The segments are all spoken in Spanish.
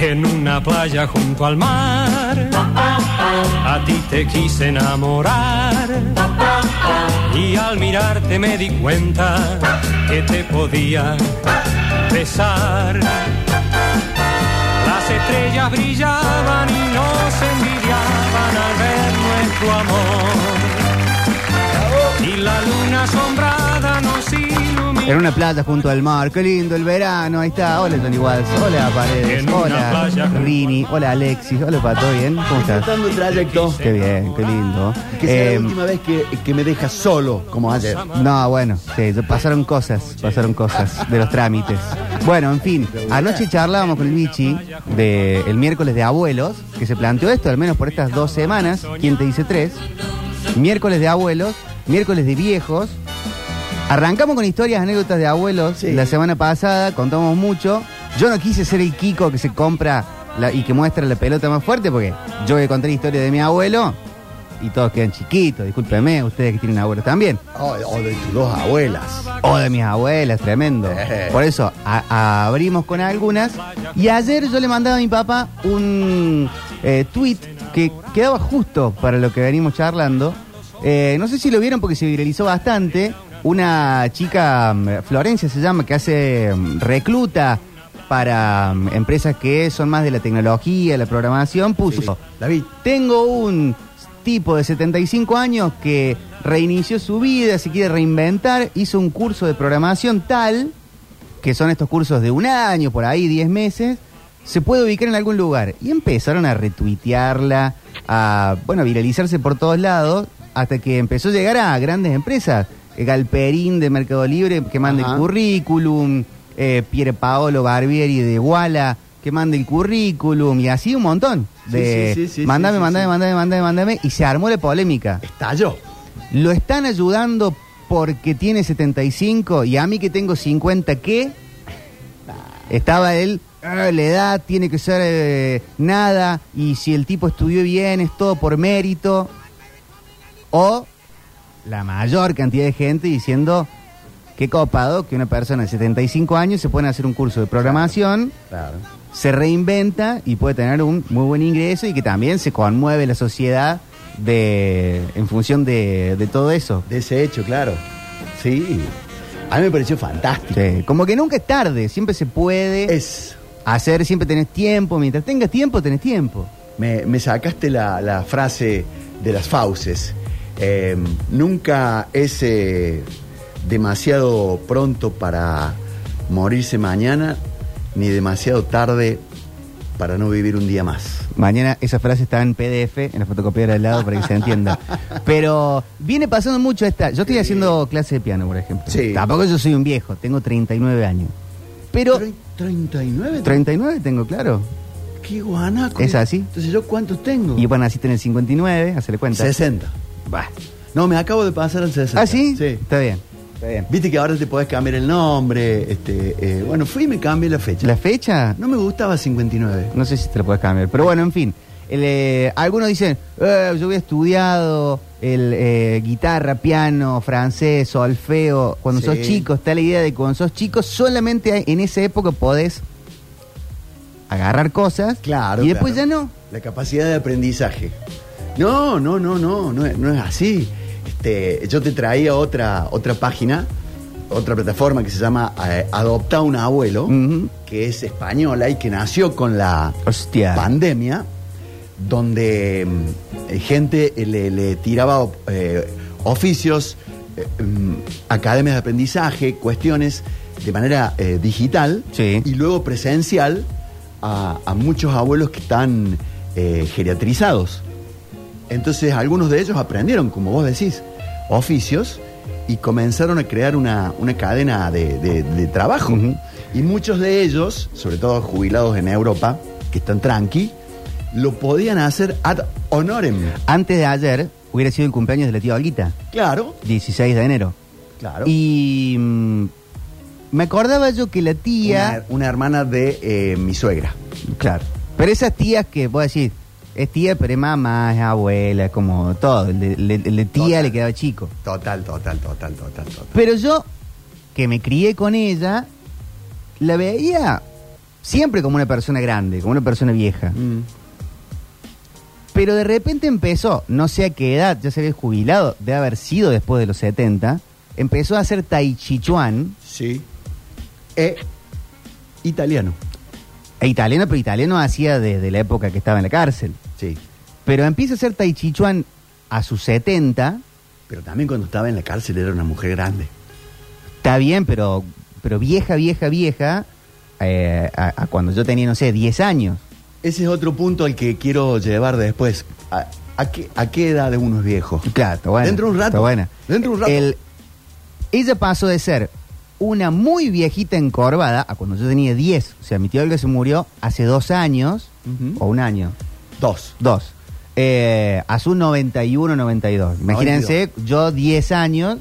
en una playa junto al mar. A ti te quise enamorar y al mirarte me di cuenta que te podía besar. Las estrellas brillaban y nos envidiaban al ver nuestro amor. Y la luna asombrada nos. En una playa junto al mar, qué lindo el verano, ahí está. Hola Johnny Walsh, hola Paredes, En una hola playa Rini, hola Alexis, hola Pato, ¿bien? ¿Cómo estás? Disfrutando el trayecto. Qué bien, qué lindo. Que sea Eh, la última vez que, que me dejas solo, como ayer. No, bueno, sí, pasaron cosas, pasaron cosas de los trámites. Bueno, en fin, anoche charlábamos con el Bichi de el miércoles de abuelos, que se planteó esto, al menos por estas dos semanas, ¿quién te dice tres? Miércoles de abuelos, miércoles de viejos. Arrancamos con historias, anécdotas de abuelos Sí. la semana pasada, contamos mucho. Yo no quise ser el Kiko que se compra la- y que muestra la pelota más fuerte, porque yo voy a contar historia de mi abuelo y todos quedan chiquitos, discúlpeme, ustedes que tienen abuelos también. O, o de tus dos abuelas. O de mis abuelas, tremendo. Eh. Por eso a- a- abrimos con algunas. Y ayer yo le mandaba a mi papá un eh, tweet que quedaba justo para lo que venimos charlando. Eh, no sé si lo vieron porque se viralizó bastante. Una chica, mm, Florencia se llama, que hace mm, recluta para mm, empresas que son más de la tecnología, la programación, puso. David, Tengo un tipo de 75 años que reinició su vida, se quiere reinventar, hizo un curso de programación tal, que son estos cursos de un año, por ahí, 10 meses, se puede ubicar en algún lugar. Y empezaron a retuitearla, a, bueno, a viralizarse por todos lados, hasta que empezó a llegar a grandes empresas. Eh, Galperín de Mercado Libre, que manda Ajá. el currículum, eh, Pier Paolo Barbieri de Walla, que manda el currículum, y así un montón. De, Sí, sí, sí, mándame, sí. mándame, mándame, mándame, y se armó la polémica. estalló. ¿Lo están ayudando porque tiene 75 y a mí que tengo 50 qué? Estaba él, "Ah, la edad tiene que ser eh, nada y si el tipo estudió bien es todo por mérito. O la mayor cantidad de gente diciendo, qué copado que una persona de 75 años se pone a hacer un curso de programación Claro. se reinventa y puede tener un muy buen ingreso y que también se conmueve la sociedad de en función de, de todo eso. De ese hecho, claro. Sí. A mí me pareció fantástico. Sí, Como que nunca es tarde, siempre se puede Es. hacer, siempre tenés tiempo, mientras tengas tiempo, tenés tiempo. Me, me sacaste la, la frase de las fauces. Eh, nunca es eh, demasiado pronto para morirse mañana, ni demasiado tarde para no vivir un día más. Mañana esa frase está en PDF, en la fotocopiadora al lado para que se entienda. Pero viene pasando mucho esta. Yo estoy haciendo clase de piano, por ejemplo. Sí. Tampoco yo soy un viejo, tengo 39 años. Pero Tre- 39. 39 tengo, claro. Qué guanaco. ¿Es así? Entonces, ¿yo cuántos tengo? Y bueno, naciste en el 59, hacerle cuenta. 60. Bah. No, me acabo de pasar al 60. ¿Ah, sí? Sí. Está bien. Está bien. Viste que ahora te podés cambiar el nombre. Este, eh, bueno, fui y me cambié la fecha. ¿La fecha? No me gustaba 59. No sé si te la puedes cambiar. Pero bueno, en fin. El, eh, algunos dicen, "Eh, yo había estudiado el, eh, guitarra, piano, francés, solfeo. Cuando Sí. sos chico, está la idea de que cuando sos chico, solamente en esa época podés agarrar cosas. Claro. Y después claro. ya no. La capacidad de aprendizaje. No, no, no, no, no, es- no es así. Este, yo te traía otra, otra página, otra plataforma que se llama eh, Adopta un abuelo, que es española y que nació con la Hostia. pandemia, donde mm, eh, gente eh, le, le tiraba eh, oficios, mm, academias de aprendizaje, cuestiones de manera digital Sí. y luego presencial a, a muchos abuelos que están geriatrizados. Entonces algunos de ellos aprendieron, como vos decís, oficios y comenzaron a crear una, una cadena de, de- de trabajo. Y muchos de ellos, sobre todo jubilados en Europa, que están tranqui, lo podían hacer ad honorem. Antes de ayer hubiera sido el cumpleaños de la tía Olguita, Claro, 16 de enero. claro. Y mm, me acordaba yo que la tía... una, una hermana de eh, mi suegra. Claro. Pero esas tías que vos decís, es tía, pero es mamá, es abuela, es como todo. El de, el de- el de tía Total. le quedaba chico. Total, total, total, total, total. Pero yo, que me crié con ella, la veía siempre como una persona grande, como una persona vieja. Mm. Pero de repente empezó, no sé a qué edad, ya se había jubilado, de haber sido después de los 70, empezó a hacer Tai Chi Chuan, Sí. E italiano. e italiano, pero italiano hacía desde la época que estaba en la cárcel. Sí. Pero empieza a hacer Tai Chi Chuan a sus 70, Pero también cuando estaba en la cárcel era una mujer grande. está bien, pero, pero vieja, vieja, vieja, eh, a, a cuando yo tenía, no sé, 10 años. Ese es otro punto al que quiero llevar después. ¿A, a qué, a qué edad uno es viejo? Claro, está. Dentro de un rato. Buena. Dentro de un rato. El- ella pasó de ser una muy viejita encorvada a cuando yo tenía 10. O sea, mi tío Olga se murió hace dos años, o un año, Dos. dos. Eh, a sus 91, 92. Imagínense, yo 10 años,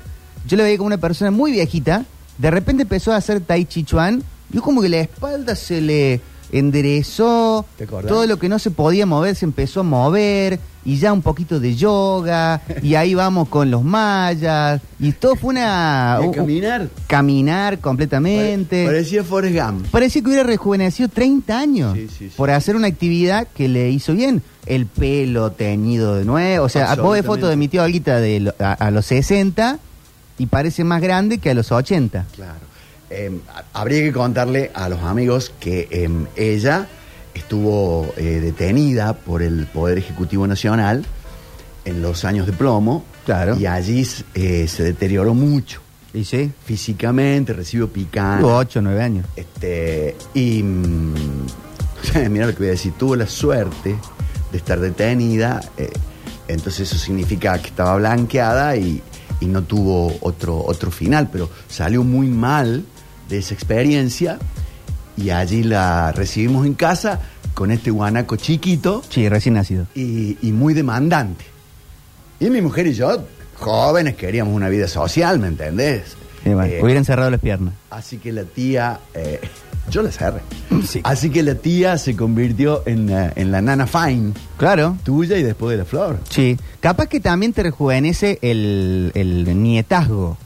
yo le veía como una persona muy viejita, de repente empezó a hacer Tai Chi Chuan, y como que la espalda se le enderezó, todo lo que no se podía mover se empezó a mover, y ya un poquito de yoga, y ahí vamos con los mayas, y todo fue una... ¿Y a un- un- caminar? caminar completamente. Pare- Parecía Forrest Gump. Parecía que hubiera rejuvenecido 30 años Sí, sí, sí. por hacer una actividad que le hizo bien. El pelo teñido de nuevo. O sea, vos ves fotos de mi tío Olguita de lo- a, a los 60 y parece más grande que a los 80. Claro. Eh, ha- habría que contarle a los amigos que eh, ella estuvo eh, detenida por el Poder Ejecutivo Nacional en los años de plomo. Claro. Y allí eh, se deterioró mucho ¿Y sí? físicamente, recibió picante. Tuvo 8 o 9 años. Este, y mm, mira lo que voy a decir, tuvo la suerte de estar detenida, eh, entonces eso significa que estaba blanqueada y, y no tuvo otro, otro final, pero salió muy mal de esa experiencia y allí la recibimos en casa con este guanaco chiquito Sí, recién nacido. y, y muy demandante. Y mi mujer y yo, jóvenes, queríamos una vida social, ¿me entendés? Sí, bueno, Eh, hubieran cerrado las piernas. Así que la tía, eh, yo la cerré. Sí. Así que la tía se convirtió en, la- en la nana fine Claro. tuya y después de la flor. Sí. Capaz que también te rejuvenece el, el nietazgo.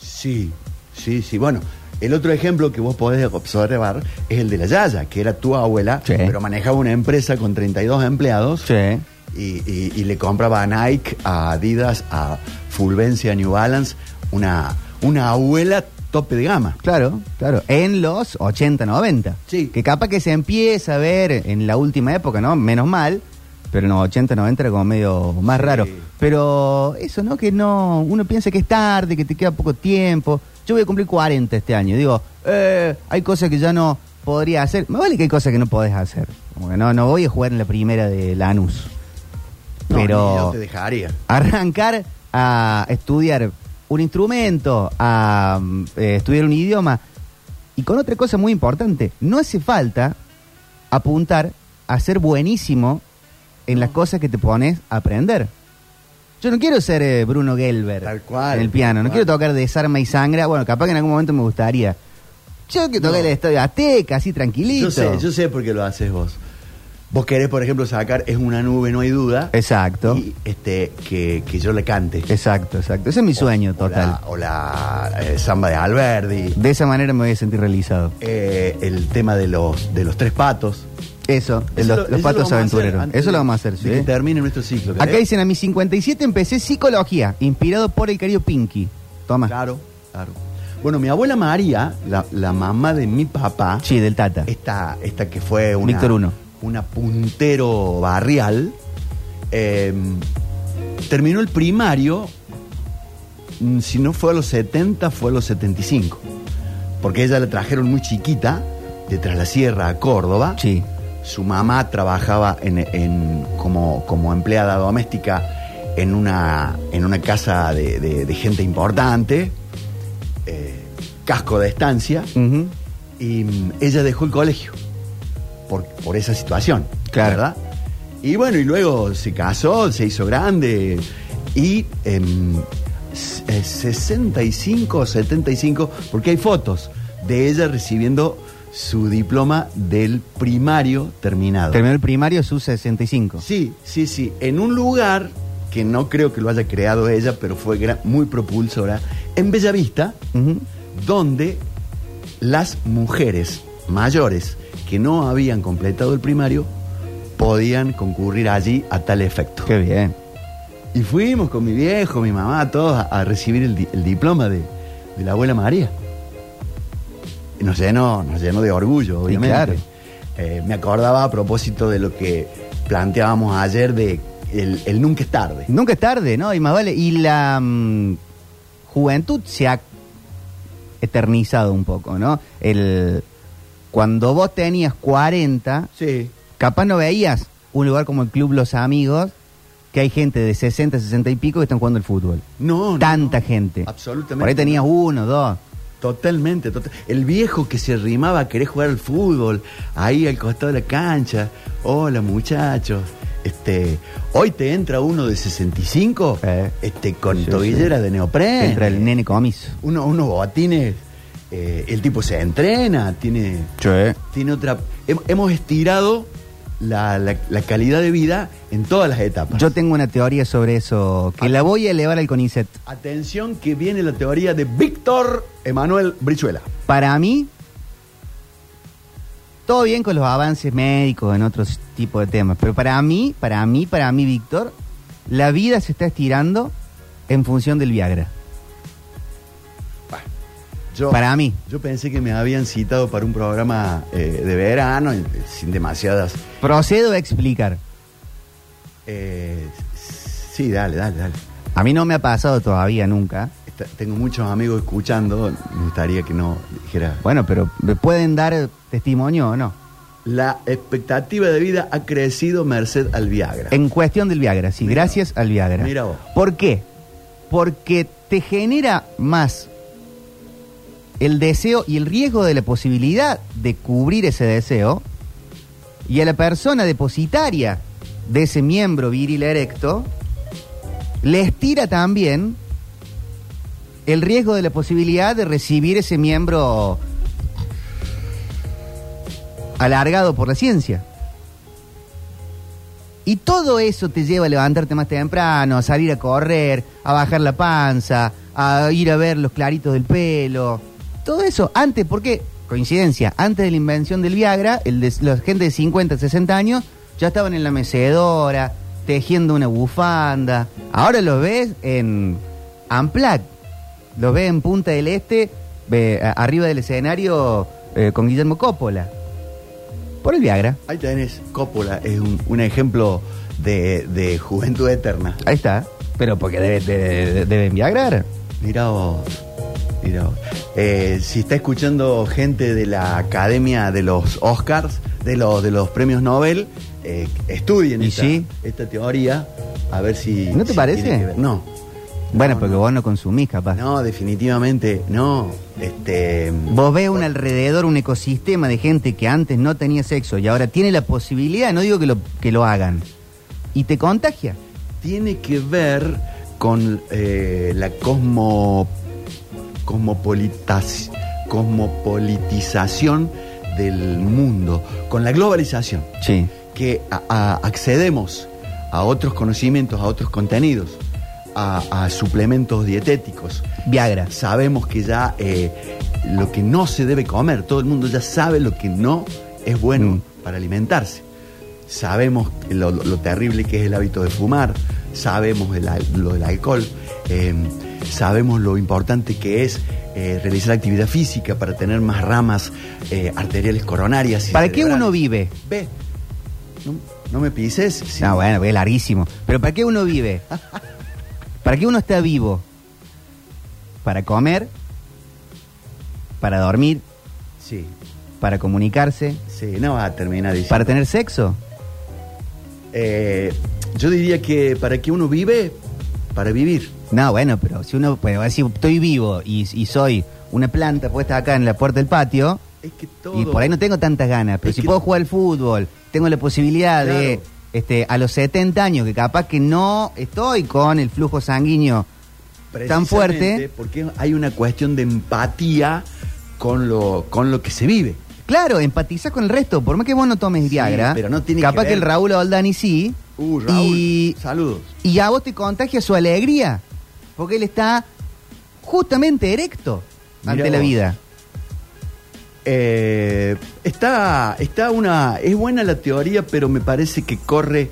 Sí, sí, sí. Bueno, el otro ejemplo que vos podés observar es el de la Yaya, que era tu abuela, Sí. pero manejaba una empresa con 32 empleados Sí. y, y- y le compraba a Nike, a Adidas, a Fulvencia, a New Balance, una, una abuela tope de gama. Claro, claro. En los 80, 90. Sí. Que capaz que se empieza a ver en la última época, ¿no? Menos mal. Pero en los 80, 90 era como medio más Sí. raro. Pero eso, ¿no? Que no. Uno piensa que es tarde, que te queda poco tiempo. Yo voy a cumplir 40 este año. Digo, eh, hay cosas que ya no podría hacer. Me vale que hay cosas que no podés hacer. Como que no, no voy a jugar en la primera de Lanús. No, Pero yo te dejaría. arrancar a estudiar un instrumento, a eh, estudiar un idioma. Y con otra cosa muy importante, no hace falta apuntar a ser buenísimo en las cosas que te pones a aprender. Yo no quiero ser eh, Bruno Gelber Tal cual, en el piano, no quiero tocar Desarma y Sangra, bueno, capaz que en algún momento me gustaría. Yo quiero tocar No. el Estadio Azteca, así tranquilito. Yo sé, yo sé por qué lo haces vos. Vos querés, por ejemplo, sacar Es una nube, no hay duda. Exacto, Y este, que, que yo le cante. exacto, exacto. Ese es mi sueño O total. la, o la, eh, samba de Alberdi. De esa manera me voy a sentir realizado. eh, el tema de los, de los tres patos. Eso, Eso los, lo patos aventureros. Eso lo de- vamos a hacer, de sí. que termine nuestro ciclo. Acá dicen a mis 57 empecé psicología, inspirado por el querido Pinky. Toma. Claro, claro. Bueno, mi abuela María, la, la mamá de mi papá, Sí, del Tata. esta, esta que fue una, Víctor Uno. una puntero barrial, eh, terminó el primario, mm, si no fue a los 70, fue a los 75. Porque ella la trajeron muy chiquita, de Tras la Sierra a Córdoba. Sí. Su mamá trabajaba en, en- como, como empleada doméstica en una, en una casa de, de- de gente importante, eh, casco de estancia, y mm, ella dejó el colegio por, por esa situación, Claro. ¿verdad? Y bueno, y luego se casó, se hizo grande, y en 65 o 75, porque hay fotos de ella recibiendo su diploma del primario terminado. Terminó el primario su 65. Sí, sí, sí. En un lugar que no creo que lo haya creado ella, pero fue muy propulsora, en Bellavista, Ujú. donde las mujeres mayores que no habían completado el primario podían concurrir allí a tal efecto. Qué bien. Y fuimos con mi viejo, mi mamá, todos a, a recibir el, di- el diploma de, de la abuela María. Nos llenó, nos llenó de orgullo, obviamente. claro. Eh, me acordaba a propósito de lo que planteábamos ayer de el, el nunca es tarde. Nunca es tarde, ¿no? Y más vale. Y la mm, juventud se ha eternizado un poco, ¿no? El, cuando vos tenías 40, Sí. capaz no veías un lugar como el Club Los Amigos, que hay gente de 60, 60 y pico que están jugando el fútbol. No, no, Tanta no. gente. Absolutamente. Por ahí tenías uno, dos. Totalmente, total- El viejo que se arrimaba a querer jugar al fútbol, ahí al costado de la cancha. Hola muchachos. Este, hoy te entra uno de 65, Eh. este, con Sí, tobillera de neopreno. Entra el nene comiso. Uno, unos botines. eh, el tipo se entrena, tiene, tiene otra. hem- hemos estirado la, la- la calidad de vida en todas las etapas. Yo tengo una teoría sobre eso, que la voy a elevar al CONICET. Atención que viene la teoría de Víctor Emanuel Brizuela. Para mí, todo bien con los avances médicos en otros tipos de temas, pero para mí, para mí, para mí, Víctor, la vida se está estirando en función del Viagra. Yo, Para mí. Yo pensé que me habían citado para un programa eh, de verano, eh, sin demasiadas. Procedo a explicar. eh, sí, dale, dale, dale. A mí no me ha pasado todavía nunca. Está- tengo muchos amigos escuchando, me gustaría que no dijera. Bueno, pero ¿me pueden dar testimonio o no? La expectativa de vida ha crecido merced al Viagra. En cuestión del Viagra, sí, Mira gracias al Viagra. Mira vos. ¿Por qué? Porque te genera más el deseo y el riesgo de la posibilidad de cubrir ese deseo y a la persona depositaria de ese miembro viril erecto le estira también el riesgo de la posibilidad de recibir ese miembro alargado por la ciencia. Y todo eso te lleva a levantarte más temprano, a salir a correr, a bajar la panza, a ir a ver los claritos del pelo. Todo eso antes, porque, coincidencia, antes de la invención del Viagra, el de, la gente de 50, 60 años ya estaban en la mecedora, tejiendo una bufanda. Ahora los ves en Amplac, los ves en Punta del Este, arriba del escenario eh, con Guillermo Coppola. Por el Viagra. Ahí tenés, Coppola es un, un ejemplo de, de juventud eterna. Ahí está. Pero porque debe- debe- deben Viagrar. Mirá vos. Eh, si está escuchando gente de la Academia de los Oscars, de los, de los premios Nobel, eh, estudien ¿Y esta, sí? esta teoría, a ver si. ¿No te si parece? No. Bueno, No, porque no. vos no consumís, capaz. No, definitivamente no. Este. Vos ves un alrededor, un ecosistema de gente que antes no tenía sexo y ahora tiene la posibilidad, no digo que lo, que lo hagan, y te contagia. Tiene que ver con eh, la cosmo, cosmopolitización del mundo, con la globalización. Sí. que a- a- accedemos a otros conocimientos, a otros contenidos, a, a suplementos dietéticos. Viagra. Sabemos que ya eh, lo que no se debe comer, todo el mundo ya sabe lo que no es bueno Mm. para alimentarse. Sabemos lo, terrible que es el hábito de fumar, sabemos el lo del alcohol, eh, sabemos lo importante que es eh, realizar actividad física para tener más ramas eh, arteriales coronarias. y ¿Para qué uno vive? Ve, no, no me pises. sí. No, bueno, es larguísimo. Pero ¿para qué uno vive? ¿Para qué uno está vivo? Para comer, para dormir, Sí, para comunicarse, sí, no va a terminar diciendo. para tener sexo. Eh, yo diría que para que uno vive, para vivir. No, bueno, pero si uno puede decir, estoy vivo y, y soy una planta puesta acá en la puerta del patio, Es que todo. y por ahí no tengo tantas ganas, pero Es si que- puedo jugar al fútbol, tengo la posibilidad de, este, a los 70 años, que capaz que no estoy con el flujo sanguíneo tan fuerte. Porque hay una cuestión de empatía con lo, con lo que se vive. Claro, empatizás con el resto, por más que vos no tomes Sí, Viagra, pero no tiene capaz que que, ver- el Raúl Oldani sí, Uh, Raúl, y, saludos. y a vos te contagia su alegría, porque él está justamente erecto Mirá ante la vos. vida. Eh, está, está una. Es buena la teoría, pero me parece que corre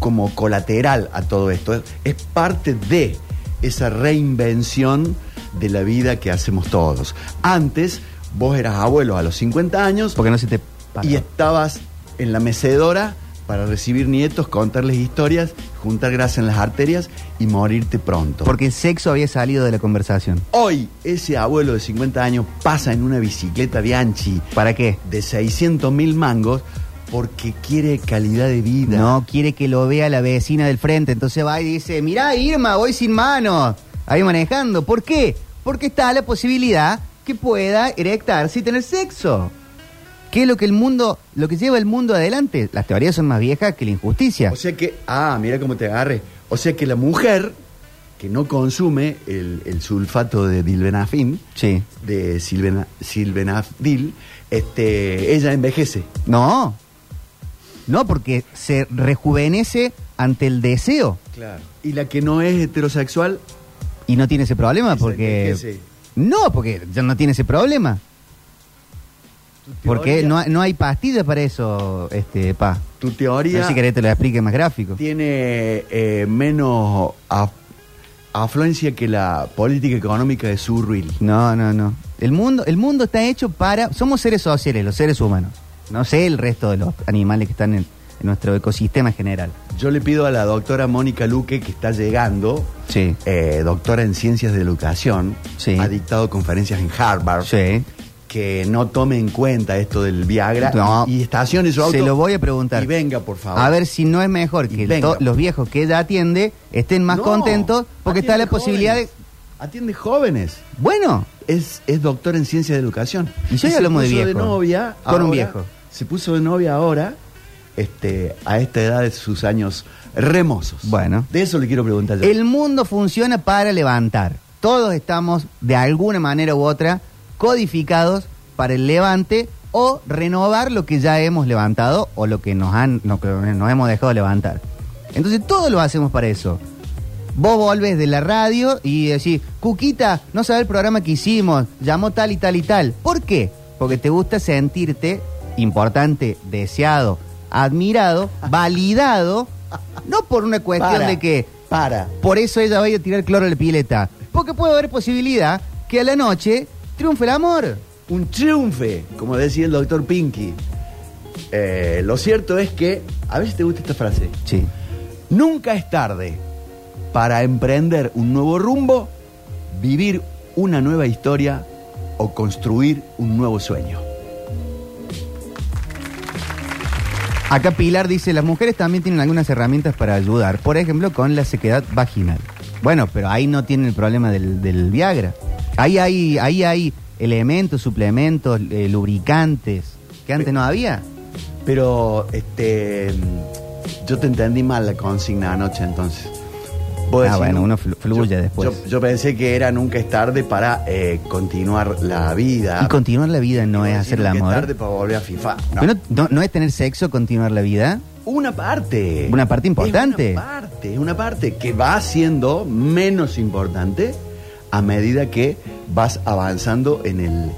como colateral a todo esto. Es, es parte de esa reinvención de la vida que hacemos todos. Antes, vos eras abuelo a los 50 años Porque no se te y estabas en la mecedora para recibir nietos, contarles historias, juntar grasa en las arterias y morirte pronto. Porque el sexo había salido de la conversación. Hoy ese abuelo de 50 años pasa en una bicicleta Bianchi ¿Para qué? de 600 mil mangos porque quiere calidad de vida. No quiere que lo vea la vecina del frente. Entonces va y dice, mirá Irma, voy sin manos. Ahí manejando. ¿Por qué? Porque está la posibilidad que pueda erectarse y tener sexo. ¿Qué es lo que el mundo, lo que lleva el mundo adelante? Las teorías son más viejas que la injusticia. O sea que, ah, mira cómo te agarre. O sea que la mujer que no consume el, el sulfato de dilbenafin, Sí. de silvena- silvenafdil, este, ella envejece. No. No, porque se rejuvenece ante el deseo. Claro. Y la que no es heterosexual, Y no tiene ese problema porque... envejece. No, porque ya no tiene ese problema. Porque no, hay- no hay pastillas para eso, este, pa. tu No teoría sé si querés te lo explique más gráfico. tiene eh, menos af- afluencia que la política económica de Surreal. No, no, no. El mundo, el mundo está hecho para... Somos seres sociales, los seres humanos. No sé el resto de los animales que están en, en nuestro ecosistema general. Yo le pido a la doctora Mónica Luque, que está llegando, Sí. eh, doctora en ciencias de educación, Sí. ha dictado conferencias en Harvard, Sí. Que no tome en cuenta esto del Viagra No. y estacione su auto. Se lo voy a preguntar. Y venga, por favor. A ver si no es mejor Y que venga. los viejos que ella atiende estén más No, contentos porque está la posibilidad de... Atiende jóvenes. Bueno, Es, es doctor en ciencias de educación. Y yo ya hablamos de puso viejo. novia Con un viejo. Se puso de novia ahora, este, a esta edad de sus años remosos. Bueno. De eso le quiero preguntar yo. el mundo funciona para levantar. Todos estamos de alguna manera u otra codificados para el levante o renovar lo que ya hemos levantado o lo que nos han lo que nos hemos dejado levantar. Entonces todo lo hacemos para eso. Vos volvés de la radio y decís, Cuquita, no sabe el programa que hicimos, llamó tal y tal y tal. ¿Por qué? Porque te gusta sentirte importante, deseado, admirado, validado, no por una cuestión Para, de que Para. por eso ella vaya a tirar cloro a la pileta. Porque puede haber posibilidad que a la noche triunfe el amor. Un triunfe, como decía el doctor Pinky. Eh, lo cierto es que, a ver si te gusta esta frase, Sí. nunca es tarde para emprender un nuevo rumbo, vivir una nueva historia o construir un nuevo sueño. Acá Pilar dice, las mujeres también tienen algunas herramientas para ayudar, por ejemplo, con la sequedad vaginal. Bueno, pero ahí no tienen el problema del, del Viagra. Ahí hay, ahí hay elementos, suplementos, eh, lubricantes, que antes no había. Pero, este, yo te entendí mal la consigna anoche entonces. Vos Ah, decís, bueno, uno flu- fluye yo- después. Yo, yo pensé que era nunca es tarde para eh, continuar la vida. Y continuar la vida no es hacer el nunca es amor. tarde para volver a FIFA. No. Pero no, no- no es tener sexo, continuar la vida. Una parte. Una parte importante. Es una parte, es una parte que va siendo menos importante a medida que vas avanzando en el,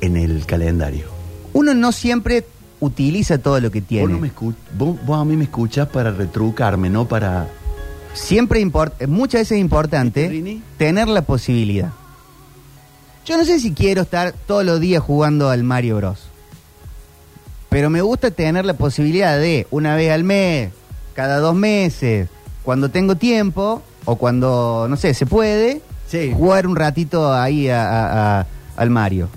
en el calendario. Uno no siempre utiliza todo lo que Vos, tiene. no me vos- vos a mí me escuchás para retrucarme, no para... Siempre import- muchas veces es importante tener la posibilidad. Yo no sé si quiero estar todos los días jugando al Mario Bros. Pero me gusta tener la posibilidad de una vez al mes, cada dos meses, cuando tengo tiempo o cuando, no sé, se puede, Sí. jugar un ratito ahí a- a- a- al Mario.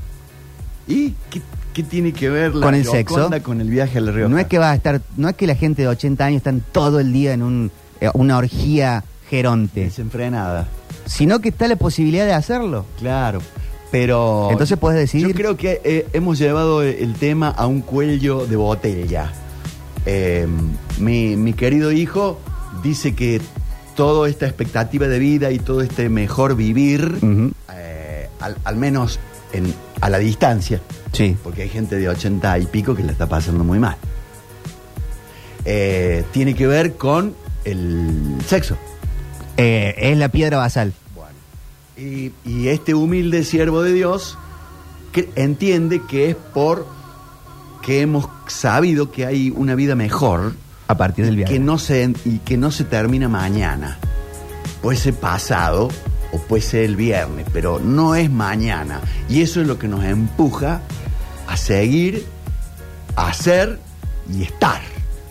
¿Y qué, qué tiene que ver la Con el sexo. con el viaje a La Rioja? No es que va a estar, no es que la gente de 80 años están todo el día en un, eh, una orgía geronte, Desenfrenada. sino que está la posibilidad de hacerlo. Claro, pero... Entonces puedes decidir. Yo creo que eh, hemos llevado el tema a un cuello de botella. Eh, mi, mi querido hijo dice que toda esta expectativa de vida y todo este mejor vivir, eh, al, al menos en, a la distancia, Sí. porque hay gente de 80 y pico que la está pasando muy mal, eh, tiene que ver con el sexo. Eh, es la piedra basal. Bueno, y, y este humilde siervo de Dios que entiende que es por que hemos sabido que hay una vida mejor A partir del que viaje. no se y que no se termina mañana. Puede ser pasado o puede ser el viernes, pero no es mañana. Y eso es lo que nos empuja a seguir, a hacer y estar.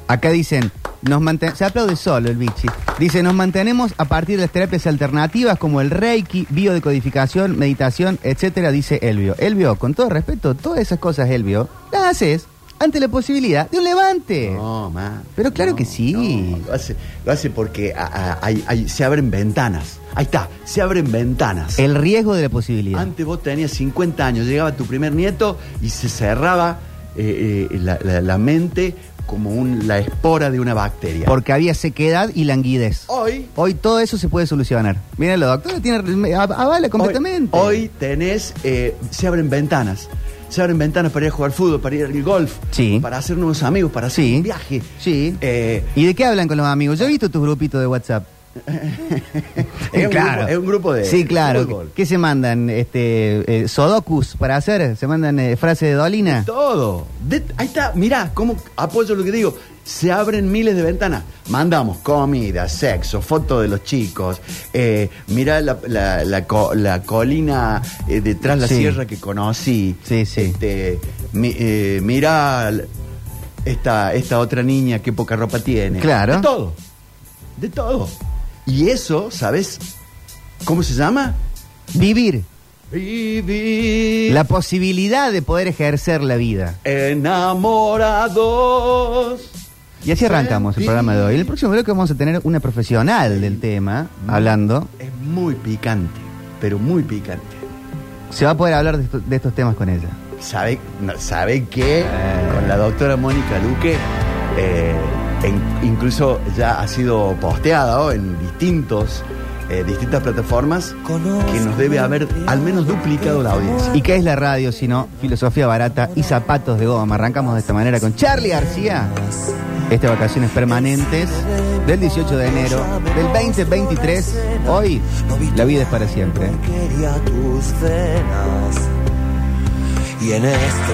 Acá dicen, nos manten- se aplaude solo el bichi. Dice, nos mantenemos a partir de las terapias alternativas como el Reiki, biodecodificación, meditación, etcétera, dice Elvio. Elvio, con todo respeto, todas esas cosas, Elvio, las haces ante la posibilidad de un levante. No, man. Pero claro No, que sí. no, lo, hace, lo hace porque a- a- hay- hay- se abren ventanas. Ahí está, se abren ventanas. El riesgo de la posibilidad. Antes vos tenías 50 años, llegaba tu primer nieto y se cerraba eh, eh, la, la- la mente como un- la espora de una bacteria. Porque había sequedad y languidez. hoy, Hoy todo eso se puede solucionar. Miren, la doctora tiene, av- avala completamente. hoy, hoy tenés, eh, se abren ventanas. Se abren ventanas para ir a jugar fútbol, para ir al golf, Sí. para hacer nuevos amigos, para hacer Sí. un viaje. Sí. Eh, ¿Y de qué hablan con los amigos? Yo he visto tus grupitos de WhatsApp. Es, un grupo, es un grupo de Sí, claro. fútbol. ¿Qué se mandan? Este, eh, Sodokus para hacer. ¿Se mandan eh, frases de Dolina? Todo. De- ahí está, mirá, cómo apoyo lo que digo. Se abren miles de ventanas. Mandamos comida, sexo, fotos de los chicos. Eh, mirá la, la- la co- la colina eh, detrás de la Sí. sierra que conocí. Sí, sí. Este, mi- eh, mirá esta, esta otra niña, qué poca ropa tiene. Claro. De todo. De todo. Y eso, ¿sabes cómo se llama? Vivir. Vivir. La posibilidad de poder ejercer la vida. Enamorados. Y así arrancamos el programa de hoy. En el próximo bloque vamos a tener una profesional del tema hablando. Es muy picante, pero muy picante. Se va a poder hablar de, esto- de estos temas con ella. ¿Sabe, no, ¿sabe que con la doctora Mónica Luque, eh, en- incluso ya ha sido posteada ¿no? en distintos, eh, distintas plataformas, que nos debe haber al menos duplicado la audiencia? ¿Y qué es la radio sino filosofía barata y zapatos de goma? Arrancamos de esta manera con Charlie García. Este vacaciones permanentes del 18 de enero del 2023. Hoy la vida es para siempre. quería tus venas y en este